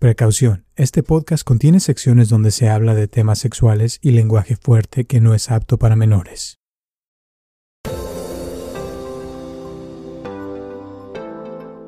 Precaución, este podcast contiene secciones donde se habla de temas sexuales y lenguaje fuerte que no es apto para menores.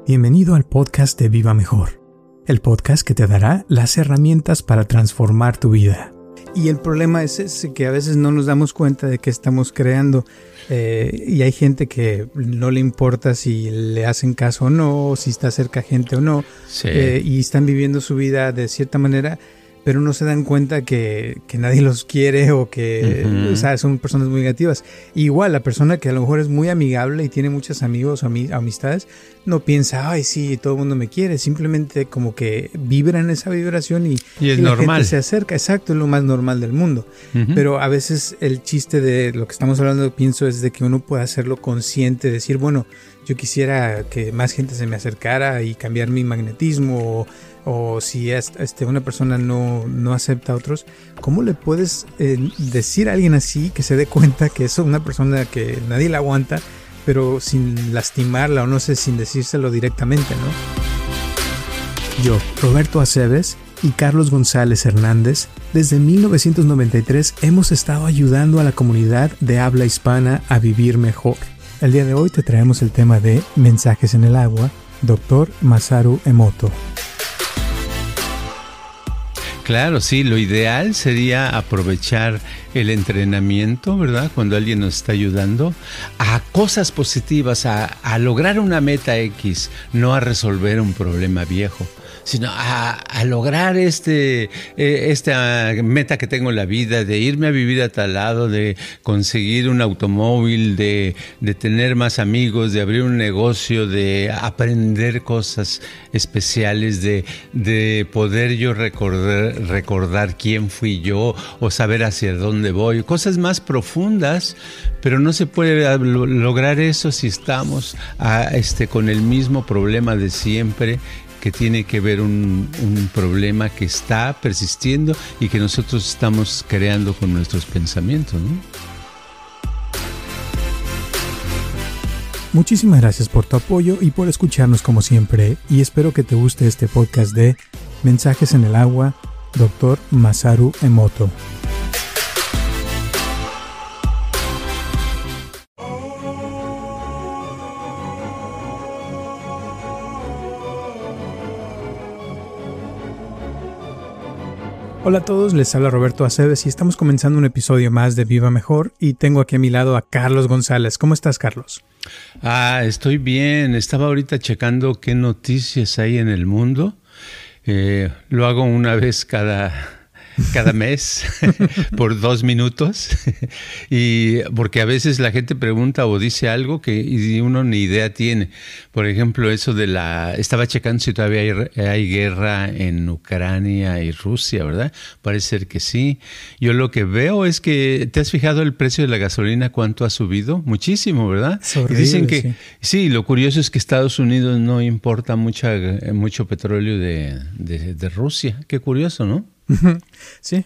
Bienvenido al podcast de Viva Mejor, el podcast que te dará las herramientas para transformar tu vida. Y el problema es ese, que a veces no nos damos cuenta de que estamos creando. Eh, y hay gente que no le importa si le hacen caso o no, si está cerca gente o no, eh, y están viviendo su vida de cierta manera pero no se dan cuenta que, nadie los quiere o que o sea, son personas muy negativas. Igual la persona que a lo mejor es muy amigable y tiene muchos amigos o amistades, no piensa, ay, sí, todo el mundo me quiere, simplemente como que vibra en esa vibración y, es normal. se acerca, exacto, es lo más normal del mundo. Pero a veces el chiste de lo que estamos hablando, pienso, es de que uno puede hacerlo consciente, decir, bueno, yo quisiera que más gente se me acercara y cambiar mi magnetismo o o si este, una persona no, no, acepta a otros, ¿cómo le puedes eh, decir a alguien así que se dé cuenta que es una persona que nadie la aguanta, pero sin lastimarla o no sé, sin decírselo directamente, ¿no? Yo, Roberto Aceves y Carlos González Hernández, desde 1993 hemos estado ayudando a la comunidad de habla hispana a vivir mejor. El día de hoy te traemos el tema de Mensajes en el agua, Dr. Masaru Emoto. Claro, sí, lo ideal sería aprovechar el entrenamiento, ¿verdad? Cuando alguien nos está ayudando a cosas positivas, a, a lograr una meta X, no a resolver un problema viejo sino a, lograr este, eh, esta meta que tengo en la vida, de irme a vivir a tal lado, de conseguir un automóvil, de, tener más amigos, de abrir un negocio, de aprender cosas especiales, de, de poder yo recordar, recordar quién fui yo o saber hacia dónde voy, cosas más profundas, pero no se puede lograr eso si estamos a, este, con el mismo problema de siempre que tiene que ver un, un problema que está persistiendo y que nosotros estamos creando con nuestros pensamientos. Muchísimas gracias por tu apoyo y por escucharnos como siempre y espero que te guste este podcast de Mensajes en el agua, Dr. Masaru Emoto. Hola a todos, les habla Roberto Aceves y estamos comenzando un episodio más de Viva Mejor y tengo aquí a mi lado a Carlos González. ¿Cómo estás, Carlos? Ah, estoy bien. Estaba ahorita checando qué noticias hay en el mundo. Eh, lo hago una vez cada cada mes por dos minutos. Y porque a veces la gente pregunta o dice algo que y uno ni idea tiene. Por ejemplo eso de la estaba checando si todavía hay, hay, guerra en Ucrania y Rusia verdad parece ser que sí. Yo lo que veo es que te has fijado el precio de la gasolina cuánto ha subido muchísimo verdad y dicen que sí. lo curioso es que Estados Unidos no importa mucha mucho petróleo de, de, de Rusia. Qué curioso no Sí,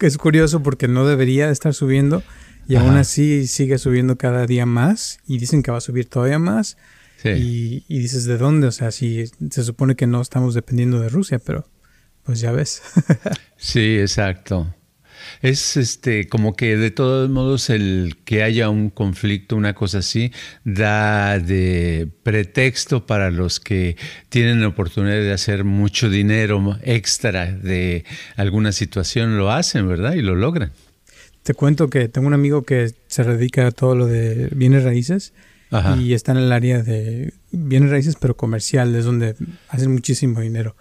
es curioso porque no debería estar subiendo y aún así sigue subiendo cada día más y dicen que va a subir todavía más. Y, y, dices, ¿de dónde? O sea, si se supone que no estamos dependiendo de Rusia, pero pues ya ves. sí, exacto. Es este como que de todos modos el que haya un conflicto, una cosa así, da de pretexto para los que tienen la oportunidad de hacer mucho dinero extra de alguna situación, lo hacen, ¿verdad? Y lo logran. Te cuento que tengo un amigo que se dedica a todo lo de bienes raíces y está en el área de bienes raíces, pero comercial, es donde hacen muchísimo dinero.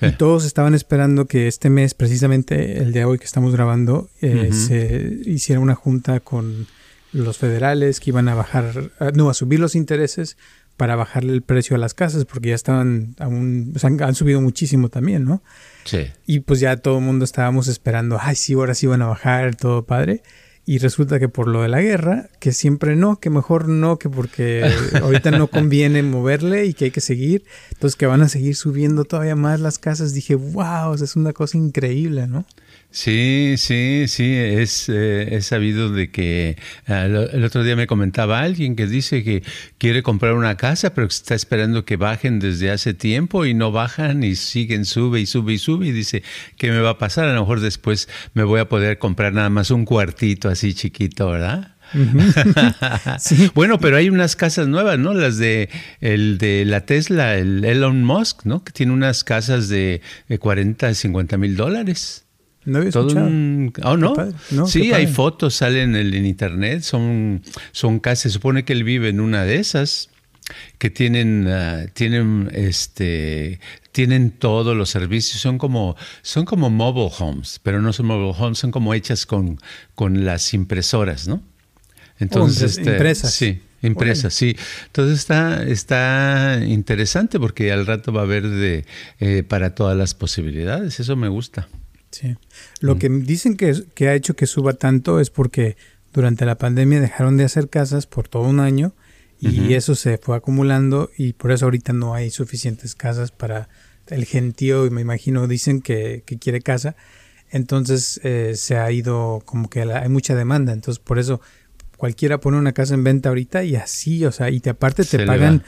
Y todos estaban esperando que este mes, precisamente el de hoy que estamos grabando, eh, se hiciera una junta con los federales que iban a bajar, no, a subir los intereses para bajarle el precio a las casas, porque ya estaban aún, o sea, han, subido muchísimo también, ¿no? Sí. Y pues ya todo el mundo estábamos esperando, ay, sí, ahora sí van a bajar, todo padre. Y resulta que por lo de la guerra, que siempre no, que mejor no, que porque ahorita no conviene moverle y que hay que seguir. Entonces que van a seguir subiendo todavía más las casas. Dije, wow, es una cosa increíble, ¿no? Sí, sí, sí, es, eh, sabido de que ah, el otro día me comentaba alguien que dice que quiere comprar una casa, pero que está esperando que bajen desde hace tiempo y no bajan y siguen, sube y sube y sube y dice, ¿qué me va a pasar? A lo mejor después me voy a poder comprar nada más un cuartito así chiquito, ¿verdad? Bueno, pero hay unas casas nuevas, ¿no? Las de el de la Tesla, el Elon Musk, ¿no? Que tiene unas casas de 40, 50 mil dólares. No había Todo ¿Oh, no? sí, hay fotos, salen en, en, internet, son, son casas, se supone que él vive en una de esas que tienen, ah, tienen, este, tienen todos los servicios, son como, son como mobile homes, pero no son mobile homes, son como hechas con, con las impresoras, ¿no? Entonces, este, impresas. Sí, impresas, sí. Entonces está, está interesante porque al rato va a haber de, eh, para todas las posibilidades. Eso me gusta. Sí. Lo mm. que dicen que, que ha hecho que suba tanto es porque durante la pandemia dejaron de hacer casas por todo un año y eso se fue acumulando y por eso ahorita no hay suficientes casas para el gentío y me imagino dicen que, que quiere casa entonces eh, se ha ido como que hay mucha demanda entonces por eso cualquiera pone una casa en venta ahorita y así, o sea, y te aparte te pagan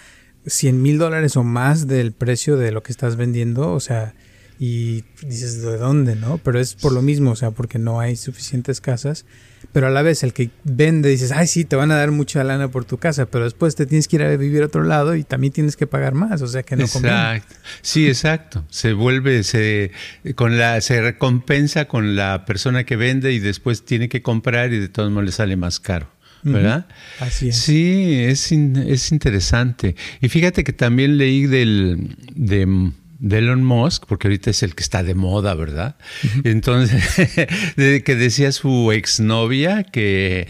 100 mil dólares o más del precio de lo que estás vendiendo, o sea, y dices, ¿de dónde, no? Pero es por lo mismo, o sea, porque no hay suficientes casas, pero a la vez el que vende dices, ay, sí, te van a dar mucha lana por tu casa, pero después te tienes que ir a vivir a otro lado y también tienes que pagar más, o sea, que no Exacto. Sí, exacto. Se vuelve, se, con la, se recompensa con la persona que vende y después tiene que comprar y de todos modos le sale más caro. ¿verdad? Así es. Sí, es, es interesante. Y fíjate que también leí del, de, Elon Musk, porque ahorita es el que está de moda, ¿verdad? Entonces, que decía su exnovia que,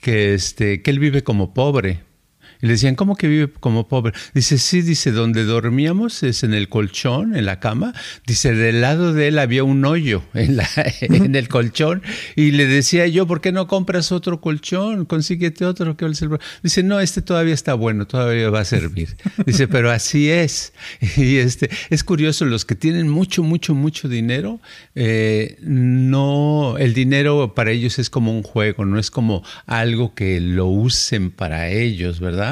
que, este, que él vive como pobre. Y le decían, ¿cómo que vive como pobre? Dice, sí, dice, donde dormíamos es en el colchón, en la cama. Dice, del lado de él había un hoyo en, el colchón. Y le decía yo, ¿por qué no compras otro colchón? Consíguete otro. que Dice, no, este todavía está bueno, todavía va a servir. Dice, pero así es. Y este, es curioso, los que tienen mucho, mucho, mucho dinero, eh, no, el dinero para ellos es como un juego, no es como algo que lo usen para ellos, ¿verdad?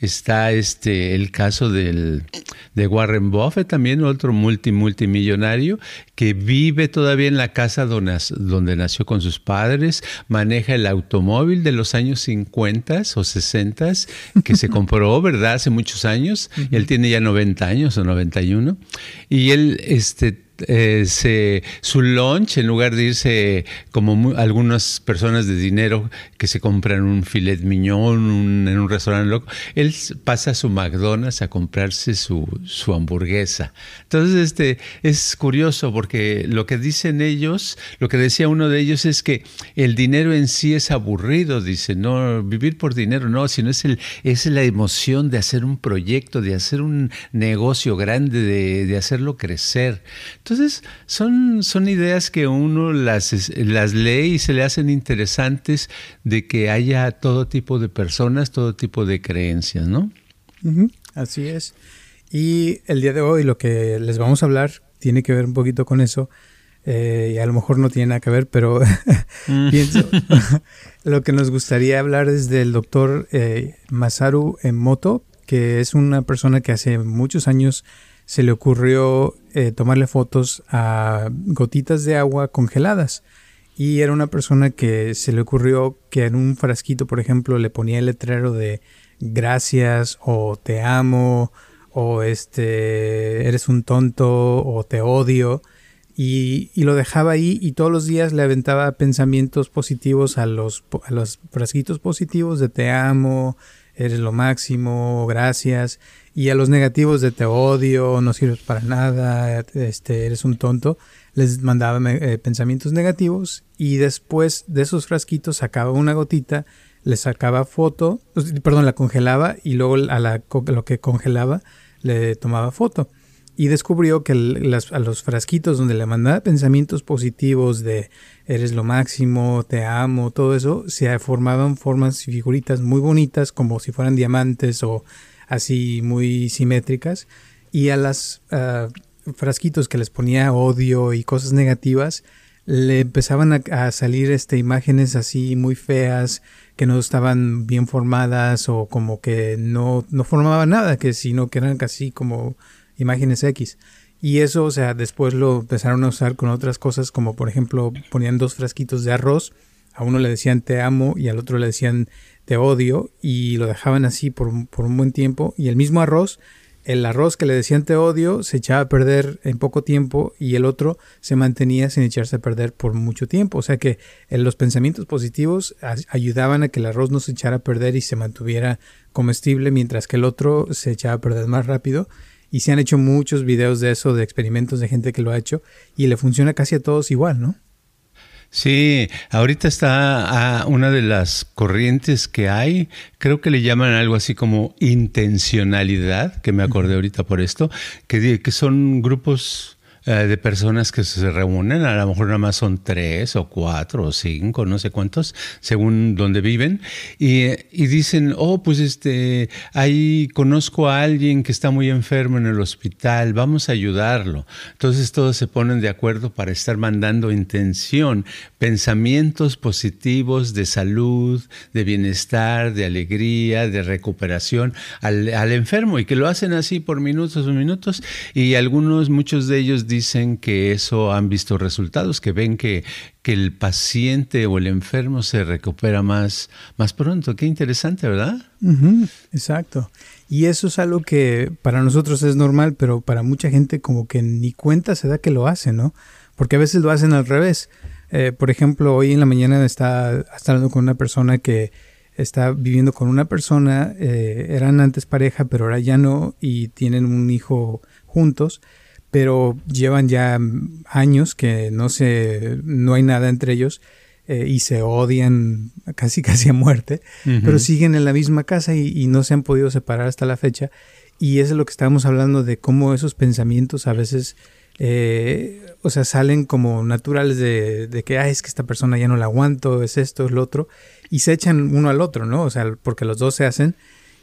Está este el caso del, de Warren Buffett, también otro multi multimillonario que vive todavía en la casa donde, donde nació con sus padres, maneja el automóvil de los años 50 o 60 que se compró, ¿verdad? Hace muchos años, y él tiene ya 90 años o 91, y él este eh, su lunch, en lugar de irse como algunas personas de dinero que se compran un filet miñón en un restaurante loco, él pasa a su McDonald's a comprarse su, su, hamburguesa. Entonces, este, es curioso porque lo que dicen ellos, lo que decía uno de ellos es que el dinero en sí es aburrido, dice, no, vivir por dinero no, sino es, el, es la emoción de hacer un proyecto, de hacer un negocio grande, de, de hacerlo crecer. Entonces, son, son ideas que uno las, las lee y se le hacen interesantes de que haya todo tipo de personas, todo tipo de creencias, ¿no? así es. Y el día de hoy lo que les vamos a hablar tiene que ver un poquito con eso. Eh, y a lo mejor no tiene nada que ver, pero mm. pienso, lo que nos gustaría hablar es del doctor eh, Masaru Emoto, que es una persona que hace muchos años se le ocurrió eh, tomarle fotos a gotitas de agua congeladas. Y era una persona que se le ocurrió que en un frasquito, por ejemplo, le ponía el letrero de gracias o te amo o este eres un tonto o te odio. Y, lo dejaba ahí y todos los días le aventaba pensamientos positivos a los, a los frasquitos positivos de te amo, eres lo máximo, gracias. Y a los negativos de te odio, no sirves para nada, este, eres un tonto, les mandaba eh, pensamientos negativos. Y después de esos frasquitos sacaba una gotita, le sacaba foto, perdón, la congelaba y luego a lo que congelaba le tomaba foto. Y descubrió que a los frasquitos donde le mandaba pensamientos positivos de eres lo máximo, te amo, todo eso, se formaban formas y figuritas muy bonitas como si fueran diamantes o así muy simétricas y a las ah, frasquitos que les ponía odio y cosas negativas le empezaban a, salir este, imágenes así muy feas, que no estaban bien formadas o como que no, no formaban nada, que sino que eran casi como imágenes X. Y eso, o sea, después lo empezaron a usar con otras cosas, como por ejemplo ponían dos frasquitos de arroz, a uno le decían te amo y al otro le decían te odio, y lo dejaban así por, por un buen tiempo, y el mismo arroz el arroz que le decían te odio se echaba a perder en poco tiempo y el otro se mantenía sin echarse a perder por mucho tiempo. O sea que eh, los pensamientos positivos ayudaban a que el arroz no se echara a perder y se mantuviera comestible, mientras que el otro se echaba a perder más rápido. Y se han hecho muchos videos de eso, de experimentos de gente que lo ha hecho, y le funciona casi a todos igual, ¿no? Sí, ahorita está ah, una de las corrientes que hay, creo que le llaman algo así como intencionalidad, que me acordé ahorita por esto, que, que son grupos eh, de personas que se reúnen, a lo mejor nada más son tres o cuatro o cinco, no sé cuántos, según donde viven, y, y, dicen, oh, pues este, ahí conozco a alguien que está muy enfermo en el hospital, vamos a ayudarlo. Entonces todos se ponen de acuerdo para estar mandando intención, pensamientos positivos de salud, de bienestar, de alegría, de recuperación al, al enfermo, y que lo hacen así por minutos o minutos, y algunos, muchos de ellos dicen, dicen que eso han visto resultados, que ven que, que el paciente o el enfermo se recupera más, más pronto. Qué interesante, ¿verdad? exacto. Y eso es algo que para nosotros es normal, pero para mucha gente como que ni cuenta se da que lo hacen, ¿no? Porque a veces lo hacen al revés. Eh, por ejemplo, hoy en la mañana está, hablando con una persona que está viviendo con una persona, eh, eran antes pareja, pero ahora ya no, y tienen un hijo juntos pero llevan ya años que no se, no hay nada entre ellos eh, y se odian casi casi a muerte, pero siguen en la misma casa y, no se han podido separar hasta la fecha. Y eso es lo que estábamos hablando de cómo esos pensamientos a veces, eh, o sea, salen como naturales de, de que, es que esta persona ya no la aguanto, es esto, es lo otro, y se echan uno al otro, ¿no? O sea, porque los dos se hacen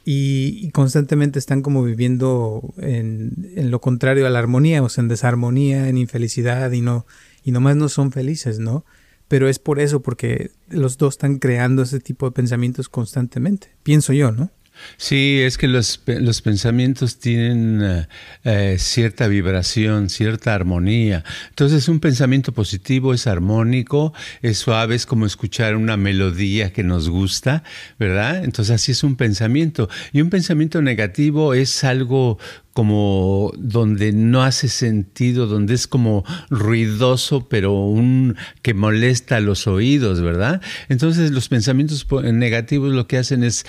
y, constantemente están como viviendo en, en, lo contrario a la armonía, o sea, en desarmonía, en infelicidad y no, y nomás no son felices, ¿no? Pero es por eso, porque los dos están creando ese tipo de pensamientos constantemente, pienso yo, ¿no? Sí, es que los, los pensamientos tienen eh, eh, cierta vibración, cierta armonía. Entonces un pensamiento positivo es armónico, es suave, es como escuchar una melodía que nos gusta, ¿verdad? Entonces así es un pensamiento. Y un pensamiento negativo es algo como donde no hace sentido, donde es como ruidoso, pero un que molesta a los oídos, ¿verdad? Entonces los pensamientos negativos lo que hacen es,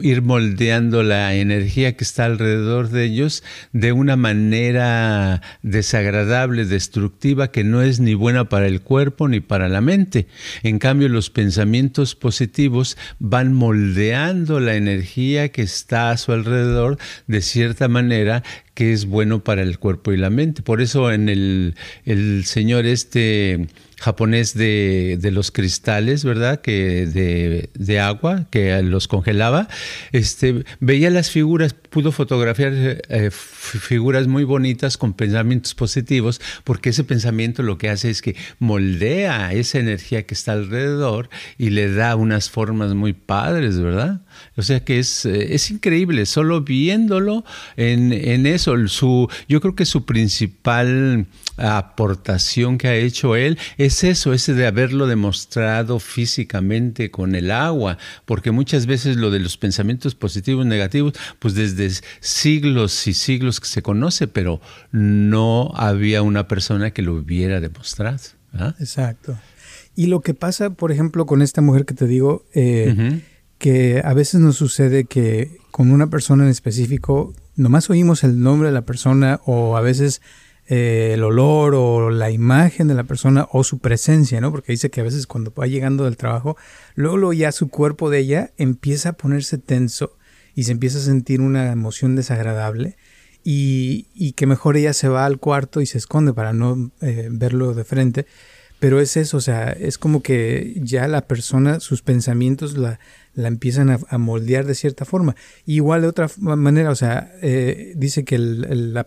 ir moldeando la energía que está alrededor de ellos de una manera desagradable, destructiva, que no es ni buena para el cuerpo ni para la mente. En cambio, los pensamientos positivos van moldeando la energía que está a su alrededor de cierta manera que es bueno para el cuerpo y la mente. Por eso en el, el señor este japonés de, de, los cristales, ¿verdad? Que de, de, agua, que los congelaba, este, veía las figuras, pudo fotografiar eh, figuras muy bonitas con pensamientos positivos, porque ese pensamiento lo que hace es que moldea esa energía que está alrededor y le da unas formas muy padres, ¿verdad? O sea que es, eh, es increíble, solo viéndolo en, en eso, su, yo creo que su principal aportación que ha hecho él es eso, ese de haberlo demostrado físicamente con el agua, porque muchas veces lo de los pensamientos positivos, negativos, pues desde siglos y siglos que se conoce, pero no había una persona que lo hubiera demostrado. Exacto. Y lo que pasa, por ejemplo, con esta mujer que te digo, eh, que a veces nos sucede que con una persona en específico, nomás oímos el nombre de la persona o a veces eh, el olor o la imagen de la persona o su presencia, ¿no? Porque dice que a veces cuando va llegando del trabajo, luego, ya su cuerpo de ella empieza a ponerse tenso y se empieza a sentir una emoción desagradable y, y que mejor ella se va al cuarto y se esconde para no eh, verlo de frente. Pero es eso, o sea, es como que ya la persona, sus pensamientos la, la empiezan a, moldear de cierta forma. Igual de otra manera, o sea, eh, dice que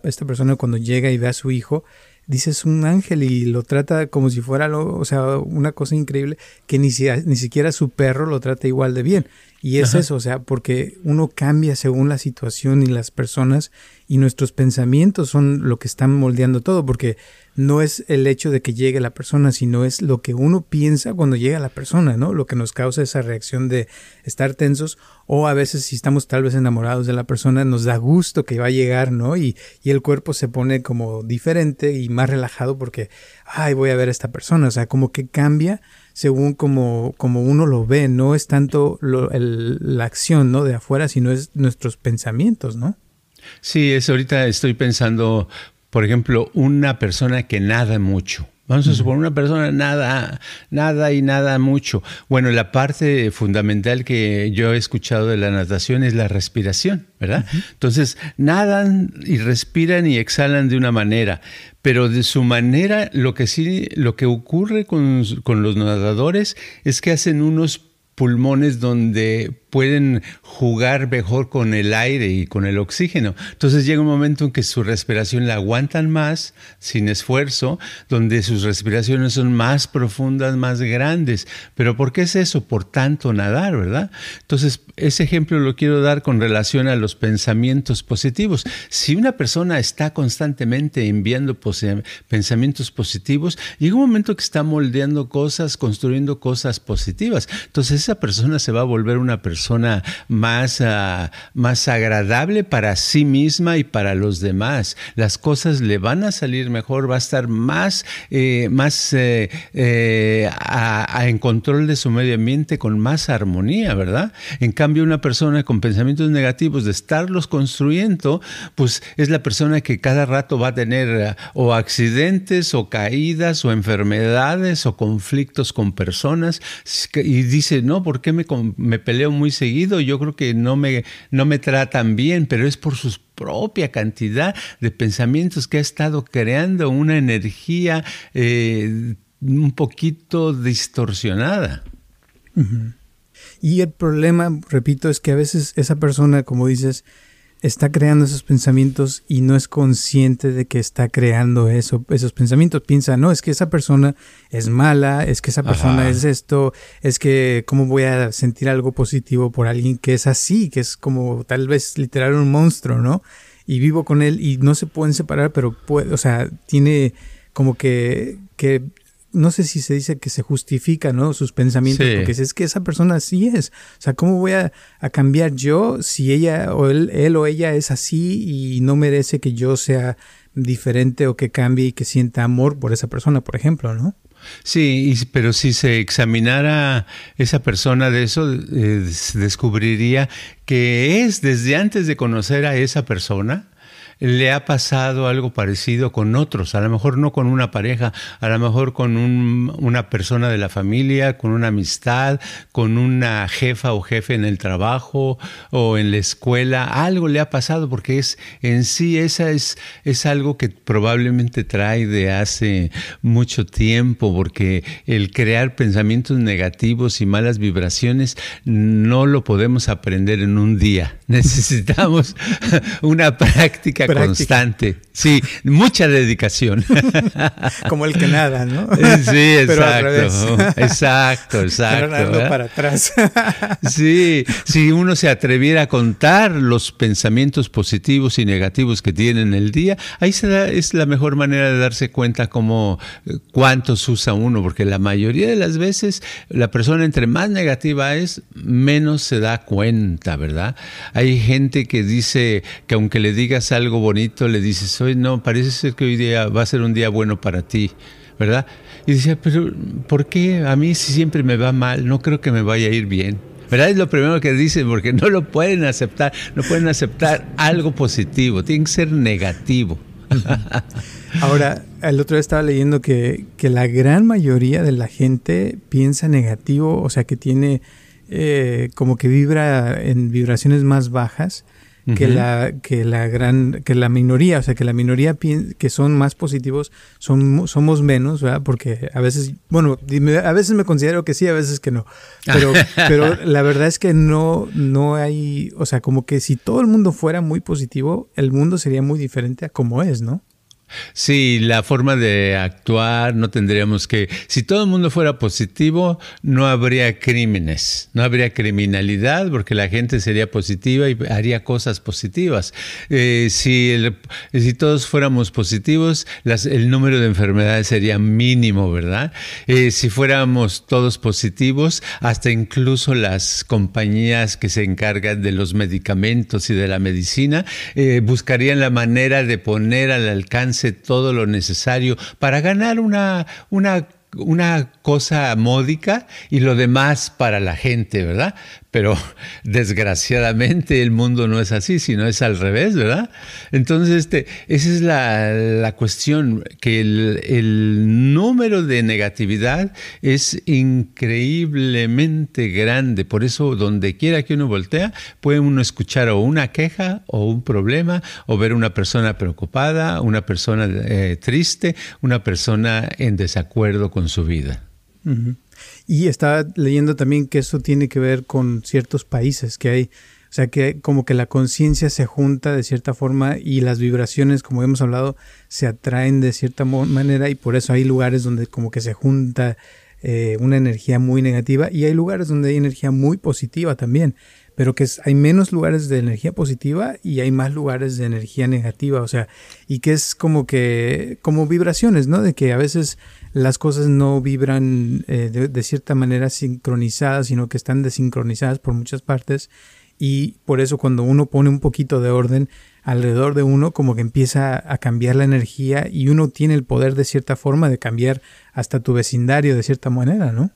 esta persona cuando llega y ve a su hijo, dices un ángel y lo trata como si fuera lo, o sea, una cosa increíble que ni, ni siquiera su perro lo trata igual de bien. Y es eso, o sea, porque uno cambia según la situación y las personas y nuestros pensamientos son lo que están moldeando todo, porque no es el hecho de que llegue la persona, sino es lo que uno piensa cuando llega la persona, ¿no? Lo que nos causa esa reacción de estar tensos o a veces si estamos tal vez enamorados de la persona nos da gusto que va a llegar, ¿no? Y, y el cuerpo se pone como diferente y más relajado porque, ay, voy a ver a esta persona, o sea, como que cambia según como, uno lo ve, no es tanto la acción, ¿no? De afuera, sino es nuestros pensamientos, ¿no? Sí, es ahorita estoy pensando, por ejemplo, una persona que nada mucho. Vamos a suponer una persona nada, nada y nada mucho. Bueno, la parte fundamental que yo he escuchado de la natación es la respiración, ¿verdad? Entonces, nadan y respiran y exhalan de una manera, pero de su manera, lo que sí, lo que ocurre con, con los nadadores es que hacen unos pulmones donde pueden jugar mejor con el aire y con el oxígeno. Entonces llega un momento en que su respiración la aguantan más, sin esfuerzo, donde sus respiraciones son más profundas, más grandes. Pero ¿por qué es eso? Por tanto nadar, ¿verdad? Entonces, ese ejemplo lo quiero dar con relación a los pensamientos positivos. Si una persona está constantemente enviando pensamientos positivos, llega un momento que está moldeando cosas, construyendo cosas positivas. Entonces, esa persona se va a volver una persona persona más, ah, más agradable para sí misma y para los demás. Las cosas le van a salir mejor, va a estar más, eh, más eh, eh, en control de su medio ambiente con más armonía, ¿verdad? En cambio, una persona con pensamientos negativos de estarlos construyendo, pues es la persona que cada rato va a tener o accidentes o caídas o enfermedades o conflictos con personas y dice, no, ¿por qué me, me peleo muy seguido, yo creo que no me, no me tratan bien, pero es por su propia cantidad de pensamientos que ha estado creando una energía eh, un poquito distorsionada. Y el problema, repito, es que a veces esa persona, como dices, está creando esos pensamientos y no es consciente de que está creando eso, esos pensamientos. Piensa, no, es que esa persona es mala, es que esa persona es esto, es que cómo voy a sentir algo positivo por alguien que es así, que es como tal vez literal un monstruo, ¿no? Y vivo con él y no se pueden separar, pero puede, o sea, tiene como que, que no sé si se dice que se justifica, ¿no? Sus pensamientos, porque es que esa persona así es. O sea, ¿cómo voy a, cambiar yo si ella o él, él, o ella es así y no merece que yo sea diferente o que cambie y que sienta amor por esa persona, por ejemplo, ¿no? Sí, pero si se examinara esa persona de eso, eh, descubriría que es desde antes de conocer a esa persona, le ha pasado algo parecido con otros, a lo mejor no con una pareja, a lo mejor con una persona de la familia, con una amistad, con una jefa o jefe en el trabajo o en la escuela, algo le ha pasado porque es en sí esa es, es algo que probablemente trae de hace mucho tiempo, porque el crear pensamientos negativos y malas vibraciones no lo podemos aprender en un día. Necesitamos una práctica constante. Sí, mucha dedicación. Como el que nada, ¿no? Sí, exacto. Exacto, exacto. para atrás. Sí, si uno se atreviera a contar los pensamientos positivos y negativos que tiene en el día, ahí se da, es la mejor manera de darse cuenta cómo eh, cuántos usa uno, porque la mayoría de las veces la persona entre más negativa es, menos se da cuenta, ¿verdad? Hay gente que dice que aunque le digas algo bonito, le dices, hoy no, parece ser que hoy día va a ser un día bueno para ti, ¿verdad? Y decía, pero ¿por qué a mí si siempre me va mal? No creo que me vaya a ir bien. ¿Verdad? Es lo primero que dicen, porque no lo pueden aceptar, no pueden aceptar algo positivo, tiene que ser negativo. Ahora, el otro día estaba leyendo que, que la gran mayoría de la gente piensa negativo, o sea, que tiene eh, como que vibra en vibraciones más bajas que la que la gran que la minoría o sea que la minoría que son más positivos son somos menos ¿verdad? porque a veces bueno a veces me considero que sí a veces que no. Pero pero la verdad es que no no hay o sea como que si todo el mundo fuera muy positivo el mundo sería muy diferente a como es no Sí, la forma de actuar no tendríamos que... Si todo el mundo fuera positivo, no habría crímenes, no habría criminalidad porque la gente sería positiva y haría cosas positivas. Eh, si, si todos fuéramos positivos, el número de enfermedades sería mínimo, ¿verdad? Eh, si fuéramos todos positivos, hasta incluso las compañías que se encargan de los medicamentos y de la medicina eh, buscarían la manera de poner al alcance todo lo necesario para ganar una, una una cosa módica y lo demás para la gente, ¿verdad? Pero desgraciadamente el mundo no es así, sino es al revés, ¿verdad? Entonces, este, esa es la, cuestión, que el, número de negatividad es increíblemente grande. Por eso, donde quiera que uno voltea, puede uno escuchar o una queja o un problema, o ver una persona preocupada, una persona eh, triste, una persona en desacuerdo con su vida. Y estaba leyendo también que eso tiene que ver con ciertos países que hay, o sea, que como que la conciencia se junta de cierta forma y las vibraciones, como hemos hablado, se atraen de cierta manera y por eso hay lugares donde como que se junta eh, una energía muy negativa y hay lugares donde hay energía muy positiva también, pero que hay menos lugares de energía positiva y hay más lugares de energía negativa, o sea, y que es como que, como vibraciones, ¿no? De que a veces las cosas no vibran eh, de, cierta manera sincronizadas, sino que están desincronizadas por muchas partes. Y por eso cuando uno pone un poquito de orden alrededor de uno, como que empieza a cambiar la energía y uno tiene el poder de cierta forma de cambiar hasta tu vecindario de cierta manera, ¿no?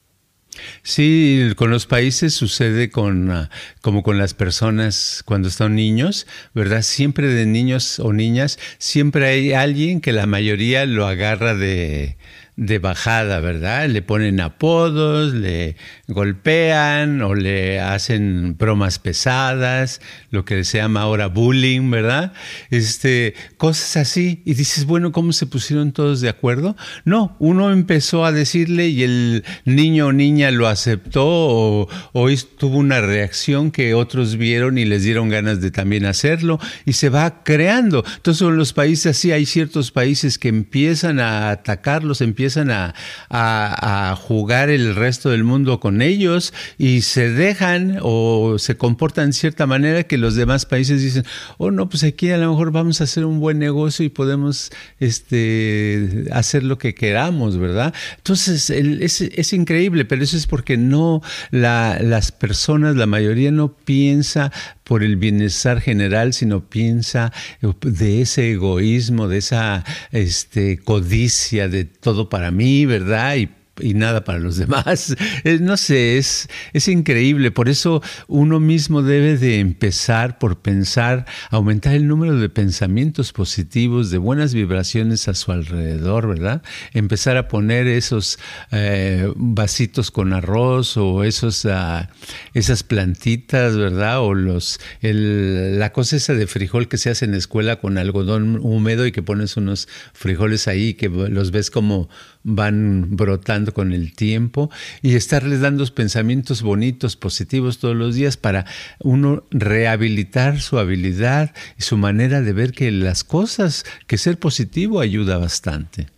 Sí, con los países sucede con, ah, como con las personas cuando están niños, ¿verdad? Siempre de niños o niñas, siempre hay alguien que la mayoría lo agarra de, de bajada, ¿verdad? Le ponen apodos, le golpean o le hacen bromas pesadas, lo que se llama ahora bullying, ¿verdad? Este, cosas así. Y dices, bueno, ¿cómo se pusieron todos de acuerdo? No, uno empezó a decirle y el niño o niña lo aceptó o, o tuvo una reacción que otros vieron y les dieron ganas de también hacerlo y se va creando. Entonces, en los países así hay ciertos países que empiezan a atacarlos, empiezan empiezan a, jugar el resto del mundo con ellos y se dejan o se comportan de cierta manera que los demás países dicen, oh no, pues aquí a lo mejor vamos a hacer un buen negocio y podemos este, hacer lo que queramos, ¿verdad? Entonces es, es, increíble, pero eso es porque no la, las personas, la mayoría no piensa por el bienestar general, sino piensa de ese egoísmo, de esa este, codicia de todo para mí, ¿verdad? Y y nada para los demás. No sé, es, es increíble. Por eso uno mismo debe de empezar por pensar, aumentar el número de pensamientos positivos, de buenas vibraciones a su alrededor, ¿verdad? Empezar a poner esos eh, vasitos con arroz o esos, uh, esas plantitas, ¿verdad? O los, la cosa esa de frijol que se hace en la escuela con algodón húmedo y que pones unos frijoles ahí que los ves como van brotando con el tiempo y estarles dando pensamientos bonitos, positivos todos los días para uno rehabilitar su habilidad y su manera de ver que las cosas, que ser positivo ayuda bastante.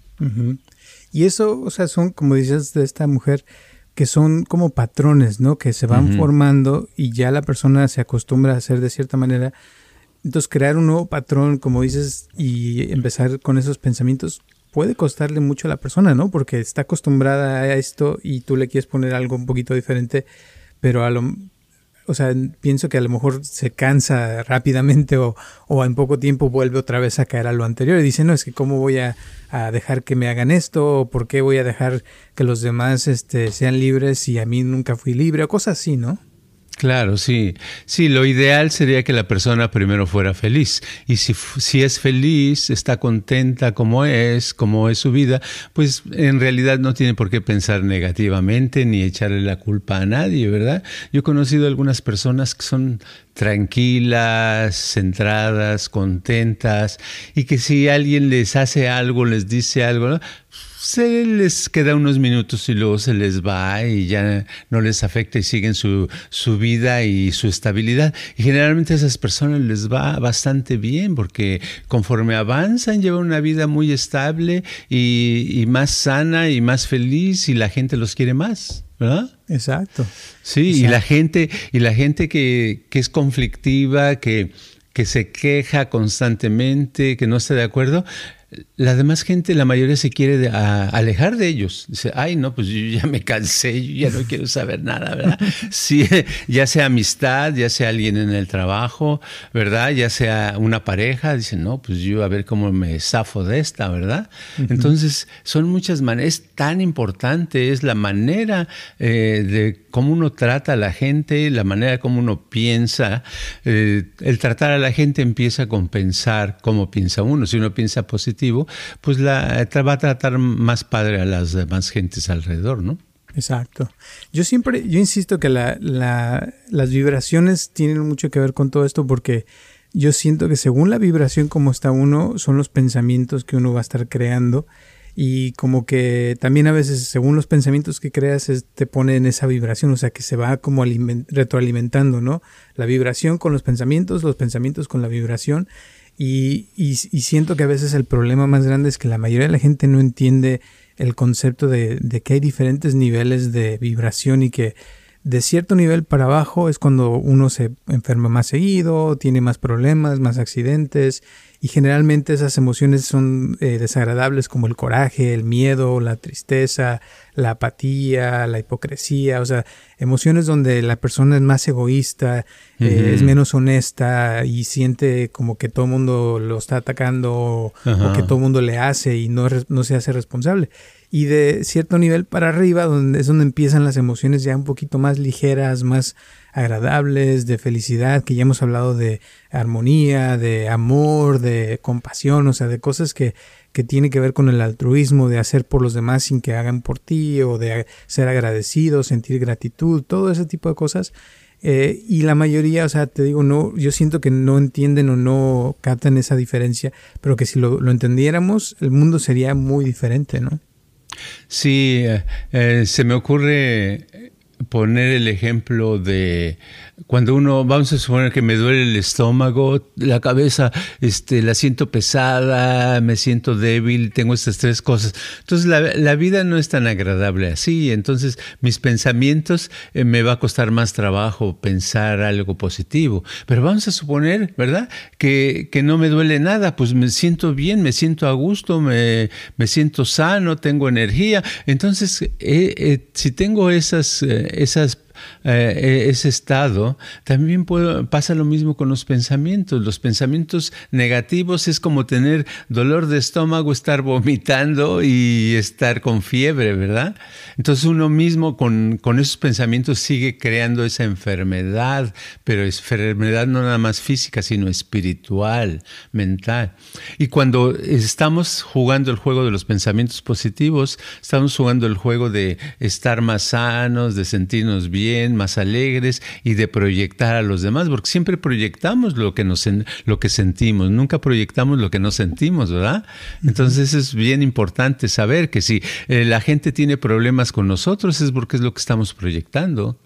Y eso, o sea, son, como dices de esta mujer, que son como patrones, ¿no? Que se van formando y ya la persona se acostumbra a hacer de cierta manera. Entonces, crear un nuevo patrón, como dices, y empezar con esos pensamientos, puede costarle mucho a la persona, ¿no? Porque está acostumbrada a esto y tú le quieres poner algo un poquito diferente, pero a lo, o sea, pienso que a lo mejor se cansa rápidamente o, o, en poco tiempo vuelve otra vez a caer a lo anterior y dice, no, es que cómo voy a, a dejar que me hagan esto o por qué voy a dejar que los demás este, sean libres y a mí nunca fui libre o cosas así, ¿no? Claro, sí. Sí, lo ideal sería que la persona primero fuera feliz. Y si, si es feliz, está contenta como es, como es su vida, pues en realidad no tiene por qué pensar negativamente ni echarle la culpa a nadie, ¿verdad? Yo he conocido algunas personas que son tranquilas, centradas, contentas, y que si alguien les hace algo, les dice algo, se les queda unos minutos y luego se les va y ya no les afecta y siguen su, su vida y su estabilidad. Y generalmente a esas personas les va bastante bien porque conforme avanzan llevan una vida muy estable y, más sana y más feliz y la gente los quiere más. ¿verdad? Exacto. Sí, y la gente, y la gente que, que es conflictiva, que, que se queja constantemente, que no está de acuerdo, la demás gente, la mayoría se quiere alejar de ellos. Dice, ay, no, pues yo ya me cansé, yo ya no quiero saber nada, ¿verdad? Sí, ya sea amistad, ya sea alguien en el trabajo, ¿verdad? Ya sea una pareja, dicen, no, pues yo a ver cómo me zafo de esta, ¿verdad? Entonces, son muchas maneras, es tan importante, es la manera eh, de cómo uno trata a la gente, la manera como uno piensa. Eh, el tratar a la gente empieza con pensar cómo piensa uno. Si uno piensa pues la, va a tratar más padre a las demás gentes alrededor, ¿no? Exacto. Yo siempre, yo insisto que la, las vibraciones tienen mucho que ver con todo esto porque yo siento que según la vibración como está uno, son los pensamientos que uno va a estar creando y como que también a veces según los pensamientos que creas te pone en esa vibración, o sea que se va como retroalimentando, ¿no? La vibración con los pensamientos, los pensamientos con la vibración y, y, siento que a veces el problema más grande es que la mayoría de la gente no entiende el concepto de, de que hay diferentes niveles de vibración y que de cierto nivel para abajo es cuando uno se enferma más seguido, tiene más problemas, más accidentes y generalmente esas emociones son eh, desagradables como el coraje, el miedo, la tristeza, la apatía, la hipocresía, o sea, emociones donde la persona es más egoísta, eh, es menos honesta y siente como que todo el mundo lo está atacando o, que todo el mundo le hace y no, no se hace responsable. Y de cierto nivel para arriba, donde es donde empiezan las emociones ya un poquito más ligeras, más agradables, de felicidad, que ya hemos hablado de armonía, de amor, de compasión, o sea, de cosas que, que tiene que ver con el altruismo, de hacer por los demás sin que hagan por ti, o de ser agradecido, sentir gratitud, todo ese tipo de cosas. Eh, y la mayoría, o sea, te digo, no, yo siento que no entienden o no captan esa diferencia, pero que si lo, lo entendiéramos, el mundo sería muy diferente, ¿no? Sí, eh, eh, se me ocurre poner el ejemplo de cuando uno, vamos a suponer que me duele el estómago, la cabeza, este, la siento pesada, me siento débil, tengo estas tres cosas. Entonces la, vida no es tan agradable así. Entonces mis pensamientos eh, me va a costar más trabajo pensar algo positivo. Pero vamos a suponer, ¿verdad? Que, que no me duele nada, pues me siento bien, me siento a gusto, me, me siento sano, tengo energía. Entonces, eh, eh, si tengo esas, esas eh, ese estado, también pasa lo mismo con los pensamientos. Los pensamientos negativos es como tener dolor de estómago, estar vomitando y estar con fiebre, ¿verdad? Entonces uno mismo con, con esos pensamientos sigue creando esa enfermedad, pero es enfermedad no nada más física, sino espiritual, mental. Y cuando estamos jugando el juego de los pensamientos positivos, estamos jugando el juego de estar más sanos, de sentirnos bien, más alegres y de proyectar a los demás, porque siempre proyectamos lo que, nos, lo que sentimos, nunca proyectamos lo que no sentimos, ¿verdad? Entonces es bien importante saber que si eh, la gente tiene problemas con nosotros es porque es lo que estamos proyectando.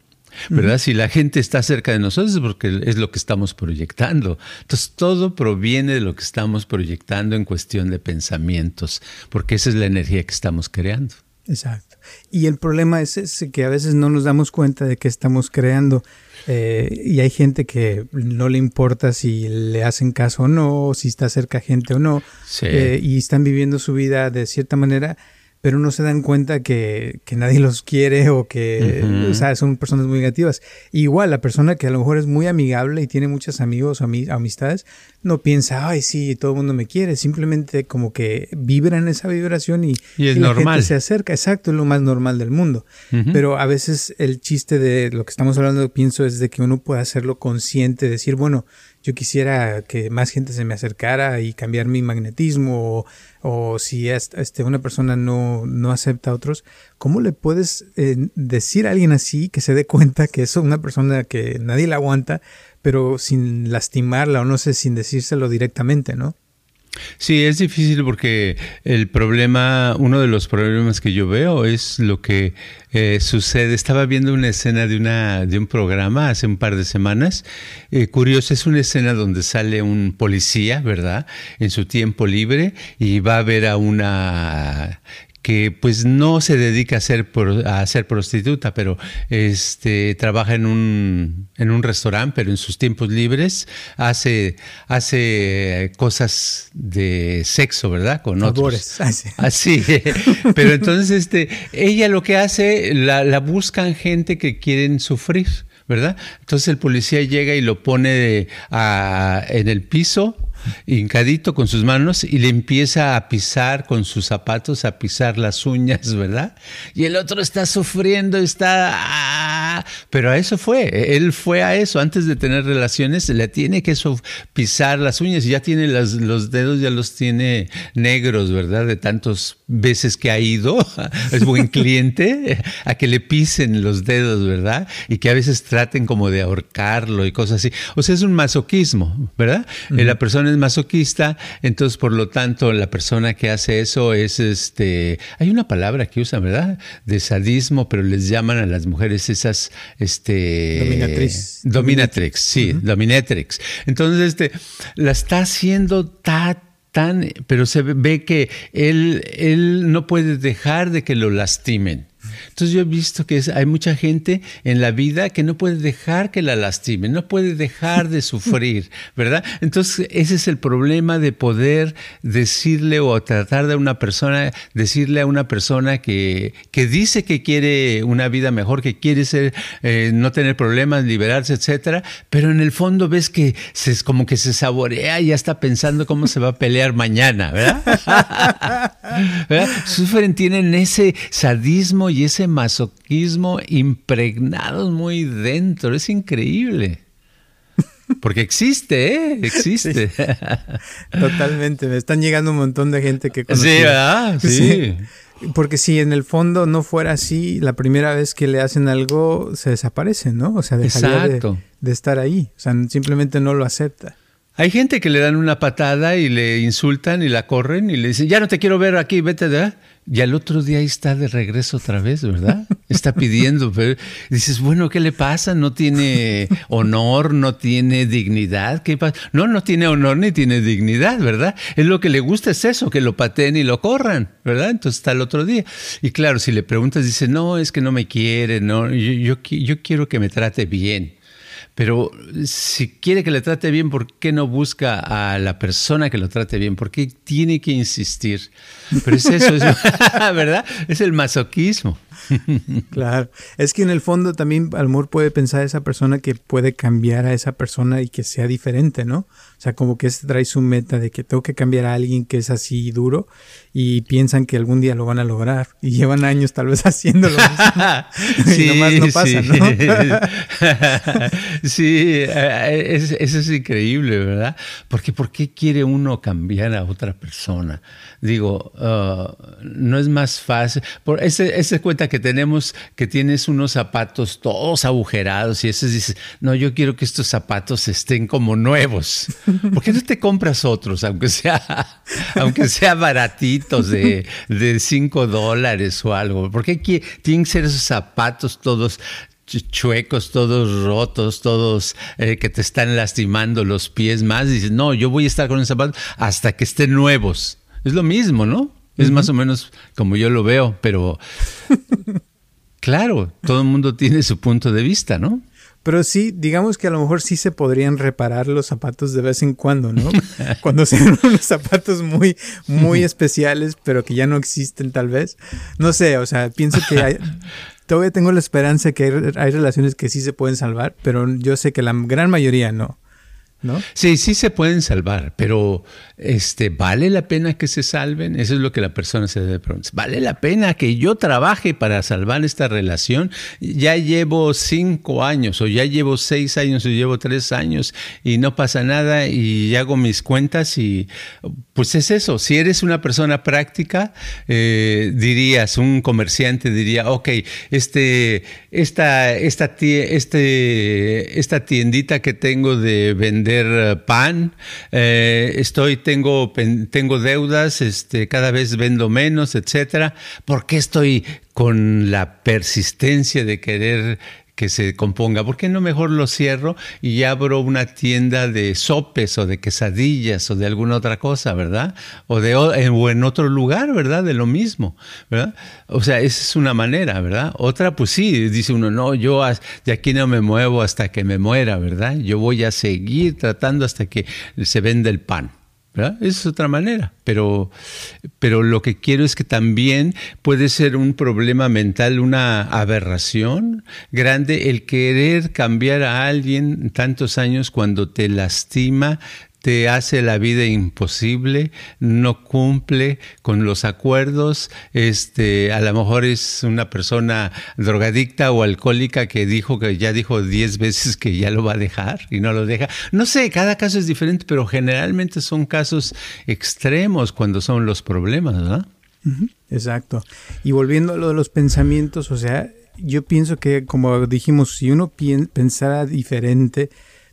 ¿verdad? Si la gente está cerca de nosotros es porque es lo que estamos proyectando. Entonces, todo proviene de lo que estamos proyectando en cuestión de pensamientos, porque esa es la energía que estamos creando. Exacto. Y el problema es ese, que a veces no nos damos cuenta de que estamos creando. Eh, y hay gente que no le importa si le hacen caso o no, si está cerca gente o no. Eh, y están viviendo su vida de cierta manera pero no se dan cuenta que, que nadie los quiere o que o sea, son personas muy negativas. Igual, la persona que a lo mejor es muy amigable y tiene muchos amigos o amistades, no piensa, ay, sí, todo el mundo me quiere. Simplemente como que vibra en esa vibración y, es la gente se acerca. Exacto, es lo más normal del mundo. Pero a veces el chiste de lo que estamos hablando, pienso, es de que uno puede hacerlo consciente, decir, bueno, yo quisiera que más gente se me acercara y cambiar mi magnetismo o, si este, una persona no, no, acepta a otros, ¿cómo le puedes eh, decir a alguien así que se dé cuenta que es una persona que nadie la aguanta, pero sin lastimarla o no sé, sin decírselo directamente, ¿no? Sí, es difícil porque el problema, uno de los problemas que yo veo es lo que eh, sucede. Estaba viendo una escena de una de un programa hace un par de semanas. Eh, curioso, es una escena donde sale un policía, ¿verdad? En su tiempo libre y va a ver a una que pues no se dedica a ser, a ser prostituta, pero este, trabaja en un, en un restaurante, pero en sus tiempos libres hace, hace cosas de sexo, ¿verdad? Con otros. Así. pero entonces este, ella lo que hace, la, la buscan gente que quieren sufrir. ¿verdad? Entonces el policía llega y lo pone en el piso hincadito con sus manos y le empieza a pisar con sus zapatos, a pisar las uñas, ¿verdad? Y el otro está sufriendo, está... Pero a eso fue, él fue a eso, antes de tener relaciones, le tiene que pisar las uñas y ya tiene los dedos, ya los tiene negros, ¿verdad? De tantas veces que ha ido, es buen cliente, a que le pisen los dedos, ¿verdad? Y que a veces traten como de ahorcarlo y cosas así. O sea, es un masoquismo, ¿verdad? La persona es masoquista, entonces por lo tanto la persona que hace eso es este, hay una palabra que usan, ¿verdad? De sadismo, pero les llaman a las mujeres esas, este, dominatrix, dominatrix, sí, dominatrix. Entonces este, la está haciendo tan tan, pero se ve que él, él no puede dejar de que lo lastimen. Entonces yo he visto que hay mucha gente en la vida que no puede dejar que la lastime, no puede dejar de sufrir, ¿verdad? Entonces ese es el problema de poder decirle o tratar de una persona, decirle a una persona que, que dice que quiere una vida mejor, que quiere ser, eh, no tener problemas, liberarse, etcétera, pero en el fondo ves que se, como que se saborea y ya está pensando cómo se va a pelear mañana, ¿verdad? ¿verdad? Sufren, tienen ese sadismo y ese masoquismo impregnados muy dentro. Es increíble. Porque existe, ¿eh? Existe. Totalmente. Me están llegando un montón de gente que conocí. Sí, ¿verdad? Sí. Porque si en el fondo no fuera así, la primera vez que le hacen algo se desaparece, ¿no? O sea, dejaría de, de, estar ahí. O sea, simplemente no lo acepta. Hay gente que le dan una patada y le insultan y la corren y le dicen, ya no te quiero ver aquí, vete de... Y al otro día ahí está de regreso otra vez, ¿verdad? Está pidiendo. Pero dices, bueno, ¿qué le pasa? No tiene honor, no tiene dignidad. ¿Qué pasa? No, no tiene honor ni tiene dignidad, ¿verdad? Es lo que le gusta es eso, que lo pateen y lo corran, ¿verdad? Entonces está el otro día. Y claro, si le preguntas, dice, no, es que no me quiere, no, yo, yo quiero que me trate bien. Pero si quiere que le trate bien, ¿por qué no busca a la persona que lo trate bien? ¿Por qué tiene que insistir? Pero es eso, es, ¿verdad? Es el masoquismo. Claro, es que en el fondo también amor puede pensar esa persona que puede cambiar a esa persona y que sea diferente, ¿no? O sea, como que trae su meta de que tengo que cambiar a alguien que es así duro y piensan que algún día lo van a lograr y llevan años tal vez haciéndolo. sí, y nomás no pasa, ¿no? sí, eh, eso es increíble, ¿verdad? Porque ¿por qué quiere uno cambiar a otra persona? Digo, uh, no es más fácil. Por ese, ese cuenta que tenemos que tienes unos zapatos todos agujerados y eso dices, no, yo quiero que estos zapatos estén como nuevos. ¿Por qué no te compras otros, aunque sea, aunque sea baratitos de, de cinco dólares o algo? ¿Por qué tienen que ser esos zapatos todos chuecos, todos rotos, todos eh, que te están lastimando los pies más? dices, no, yo voy a estar con esos zapatos hasta que estén nuevos. Es lo mismo, ¿no? Es más o menos como yo lo veo, pero claro, todo el mundo tiene su punto de vista, ¿no? Pero sí, digamos que a lo mejor sí se podrían reparar los zapatos de vez en cuando, ¿no? Cuando sean unos zapatos muy, muy especiales, pero que ya no existen tal vez. No sé, o sea, pienso que hay, todavía tengo la esperanza que hay, hay, relaciones que sí se pueden salvar, pero yo sé que la gran mayoría no. ¿No? Sí, sí se pueden salvar, pero este, ¿vale la pena que se salven? Eso es lo que la persona se debe preguntar. ¿Vale la pena que yo trabaje para salvar esta relación? Ya llevo cinco años, o ya llevo seis años, o llevo tres años, y no pasa nada, y hago mis cuentas, y pues es eso. Si eres una persona práctica, eh, dirías, un comerciante diría, ok, este, esta, esta, este, esta tiendita que tengo de vender eh, pan, eh, estoy, tengo, tengo deudas, este, cada vez vendo menos, etcétera. ¿Por qué estoy con la persistencia de querer que se componga. ¿Por qué no mejor lo cierro y abro una tienda de sopes o de quesadillas o de alguna otra cosa, ¿verdad? O, de, o en otro lugar, ¿verdad? De lo mismo, ¿verdad? O sea, esa es una manera, ¿verdad? Otra, pues sí, dice uno, no, yo de aquí no me muevo hasta que me muera, ¿verdad? Yo voy a seguir tratando hasta que se venda el pan. Esa es otra manera, pero, pero lo que quiero es que también puede ser un problema mental, una aberración grande el querer cambiar a alguien tantos años cuando te lastima, te hace la vida imposible, no cumple con los acuerdos, este, a lo mejor es una persona drogadicta o alcohólica que dijo que ya dijo diez veces que ya lo va a dejar y no lo deja. No sé, cada caso es diferente, pero generalmente son casos extremos cuando son los problemas, ¿verdad? Exacto. Y volviendo a lo de los pensamientos, o sea, yo pienso que, como dijimos, si uno pensara diferente,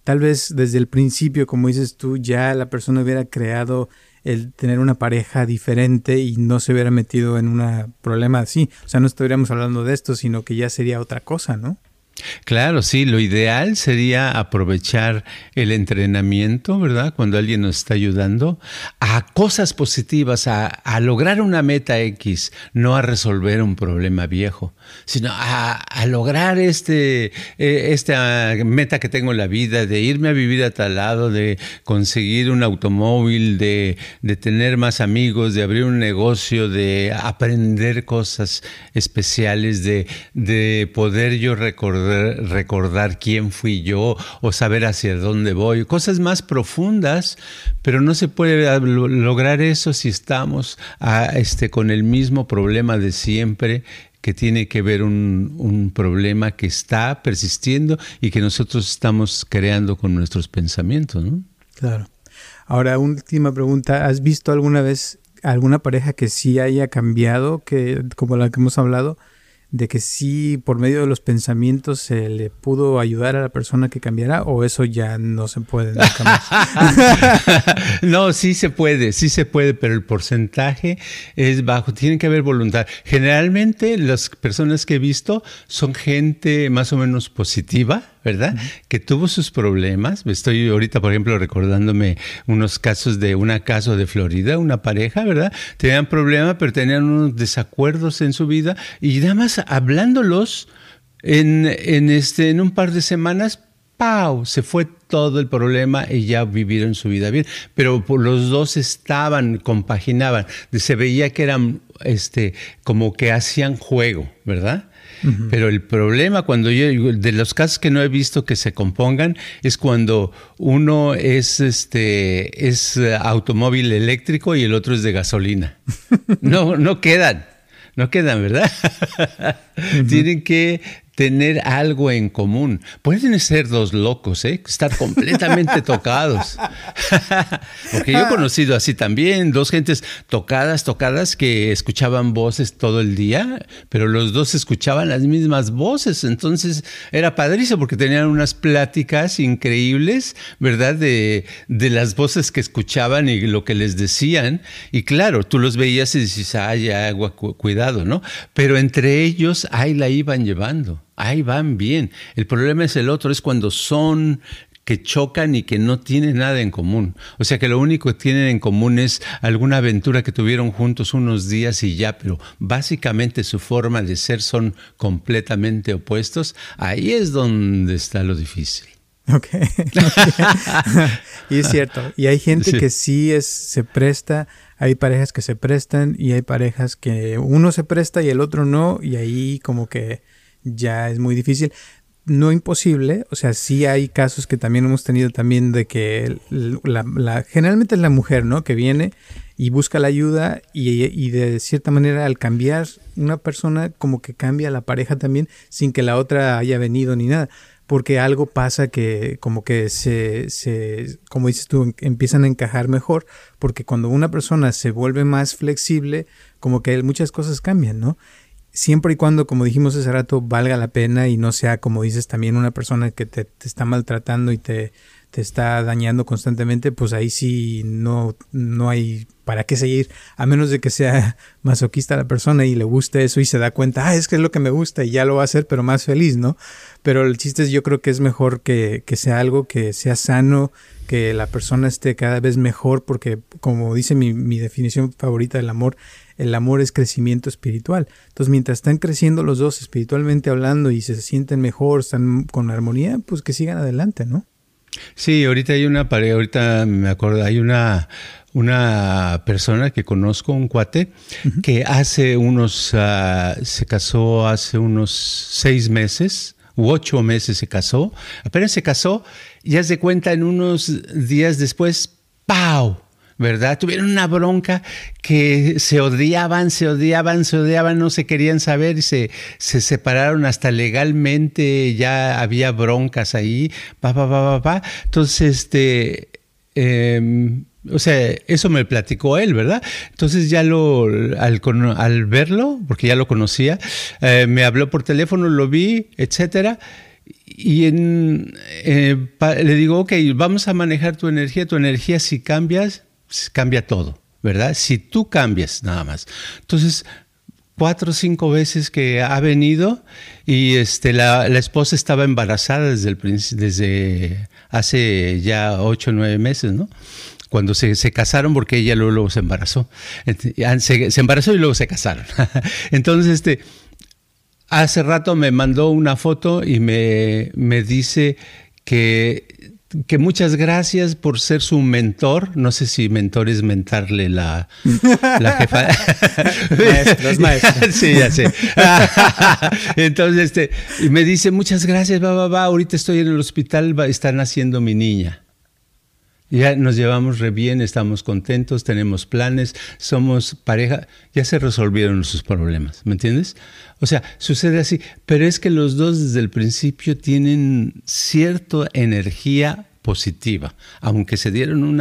tal vez desde el principio, como dices tú, ya la persona hubiera creado el tener una pareja diferente y no se hubiera metido en un problema así. O sea, no estuviéramos hablando de esto, sino que ya sería otra cosa, ¿no? Claro, sí, lo ideal sería aprovechar el entrenamiento, ¿verdad? Cuando alguien nos está ayudando a cosas positivas, a, lograr una meta X, no a resolver un problema viejo, sino a, lograr este, eh, esta meta que tengo en la vida, de irme a vivir a tal lado, de conseguir un automóvil, de, de tener más amigos, de abrir un negocio, de aprender cosas especiales, de, de poder yo recordar recordar quién fui yo o saber hacia dónde voy, cosas más profundas, pero no se puede lograr eso si estamos este, con el mismo problema de siempre que tiene que ver un, un, problema que está persistiendo y que nosotros estamos creando con nuestros pensamientos. ¿no? Claro. Ahora, última pregunta. ¿Has visto alguna vez alguna pareja que sí haya cambiado, que como la que hemos hablado, de que sí por medio de los pensamientos se le pudo ayudar a la persona que cambiara o eso ya no se puede nunca más? no, sí se puede, sí se puede, pero el porcentaje es bajo, tiene que haber voluntad. Generalmente las personas que he visto son gente más o menos positiva, ¿verdad? Que tuvo sus problemas. Estoy ahorita, por ejemplo, recordándome unos casos de una caso de Florida, una pareja, ¿verdad? Tenían problemas, pero tenían unos desacuerdos en su vida y nada más hablándolos en, en, este, en un par de semanas, ¡pau! Se fue todo el problema y ya vivieron su vida bien. Pero los dos estaban, compaginaban. Se veía que eran este, como que hacían juego, ¿verdad? Pero el problema cuando yo, de los casos que no he visto que se compongan, es cuando uno es este es automóvil eléctrico y el otro es de gasolina. No, no quedan. No quedan, ¿verdad? Tienen que tener algo en común. Pueden ser dos locos, ¿eh? estar completamente tocados. Porque yo he conocido así también, dos gentes tocadas, tocadas, que escuchaban voces todo el día, pero los dos escuchaban las mismas voces. Entonces era padrísimo porque tenían unas pláticas increíbles, ¿verdad? De, de las voces que escuchaban y lo que les decían. Y claro, tú los veías y dices, ay, agua, cuidado, ¿no? Pero entre ellos, ahí la iban llevando ahí van bien. El problema es el otro, es cuando son que chocan y que no tienen nada en común. O sea que lo único que tienen en común es alguna aventura que tuvieron juntos unos días y ya, pero básicamente su forma de ser son completamente opuestos. Ahí es donde está lo difícil. Ok. y es cierto. Y hay gente que sí es, se presta, hay parejas que se prestan y hay parejas que uno se presta y el otro no, y ahí como que ya es muy difícil. No imposible, o sea, sí hay casos que también hemos tenido también de que la, generalmente es la mujer, ¿no? Que viene y busca la ayuda y, y, de cierta manera al cambiar una persona como que cambia la pareja también sin que la otra haya venido ni nada porque algo pasa que como que se, se, como dices tú, empiezan a encajar mejor, porque cuando una persona se vuelve más flexible, como que muchas cosas cambian, ¿no? Siempre y cuando, como dijimos hace rato, valga la pena y no sea, como dices, también una persona que te, está maltratando y te, te está dañando constantemente, pues ahí sí no, no hay para qué seguir, a menos de que sea masoquista la persona y le guste eso y se da cuenta, ah, es que es lo que me gusta y ya lo va a hacer, pero más feliz, ¿no? Pero el chiste es, yo creo que es mejor que, que sea algo que sea sano, que la persona esté cada vez mejor, porque como dice mi, mi definición favorita del amor, el amor es crecimiento espiritual. Entonces, mientras están creciendo los dos espiritualmente hablando y se sienten mejor, están con armonía, pues que sigan adelante, ¿no? Sí, ahorita hay una pareja, ahorita me acuerdo, hay una, una persona que conozco, un cuate, que hace unos, uh, se casó hace unos seis meses, u ocho meses se casó, apenas se casó, y haz de cuenta en unos días después, ¡pau! ¿Verdad? Tuvieron una bronca que se odiaban, se odiaban, se odiaban, no se querían saber y se, se separaron hasta legalmente, ya había broncas ahí, pa, pa, pa, pa, Entonces, este, em, o sea, eso me platicó él, ¿verdad? Entonces ya lo, al, verlo, porque ya lo conocía, eh, me habló por teléfono, lo vi, etcétera. Y eh, le digo, ok, vamos a manejar tu energía. Tu energía, si cambias, cambia todo, ¿verdad? Si tú cambias nada más. Entonces, cuatro o cinco veces que ha venido y este, la, esposa estaba embarazada desde, el, desde hace ya ocho o nueve meses, ¿no? Cuando se, casaron porque ella luego, se embarazó. Se, se, embarazó y luego se casaron. Entonces, este, hace rato me mandó una foto y me, me dice que que muchas gracias por ser su mentor. No sé si mentor es mentarle la, la jefa. maestros, maestros. sí, ya sé. Entonces, este, me dice, muchas gracias, va, va, va, ahorita estoy en el hospital, va, están haciendo mi niña. Ya nos llevamos re bien, estamos contentos, tenemos planes, somos pareja, ya se resolvieron sus problemas, ¿me entiendes? O sea, sucede así, pero es que los dos desde el principio tienen cierta energía positiva, aunque se dieron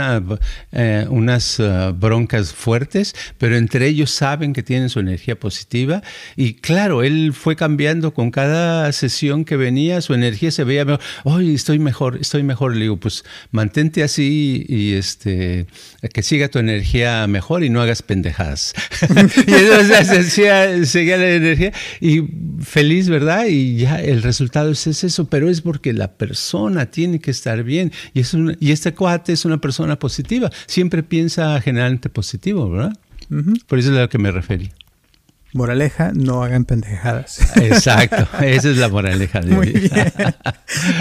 eh, unas eh, broncas fuertes, pero entre ellos saben que tienen su energía positiva. Y claro, él fue cambiando con cada sesión que venía, su energía se veía mejor, hoy estoy mejor, estoy mejor, le digo, pues mantente así y este, que siga tu energía mejor y no hagas pendejadas. y entonces seguía la energía y feliz, ¿verdad? Y ya el resultado es eso, pero es porque la persona tiene que estar bien y, es y este cuate es una persona positiva. Siempre piensa generalmente positivo, ¿verdad? Por eso es a lo que me referí. Moraleja, no hagan pendejadas. Exacto, esa es la moraleja de Muy bien.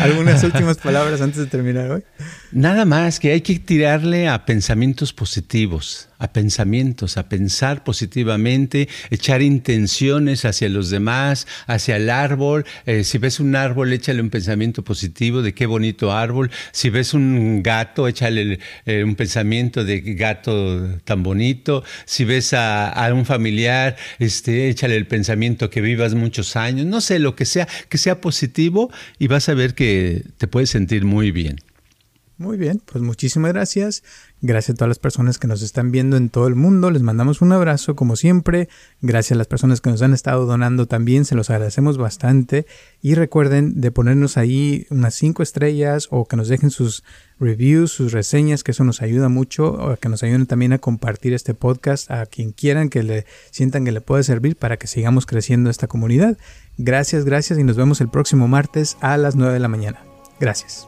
¿Algunas últimas palabras antes de terminar hoy? Nada más que hay que tirarle a pensamientos positivos, a pensamientos, a pensar positivamente, echar intenciones hacia los demás, hacia el árbol. Eh, si ves un árbol, échale un pensamiento positivo de qué bonito árbol. Si ves un gato, échale eh, un pensamiento de gato tan bonito. Si ves a, un familiar, este, échale el pensamiento que vivas muchos años. No sé, lo que sea, que sea positivo y vas a ver que te puedes sentir muy bien. Muy bien, pues muchísimas gracias. Gracias a todas las personas que nos están viendo en todo el mundo. Les mandamos un abrazo como siempre. Gracias a las personas que nos han estado donando también. Se los agradecemos bastante. Y recuerden de ponernos ahí unas cinco estrellas o que nos dejen sus reviews, sus reseñas, que eso nos ayuda mucho. O que nos ayuden también a compartir este podcast a quien quieran que le sientan que le puede servir para que sigamos creciendo esta comunidad. Gracias, gracias y nos vemos el próximo martes a las 9 de la mañana. Gracias.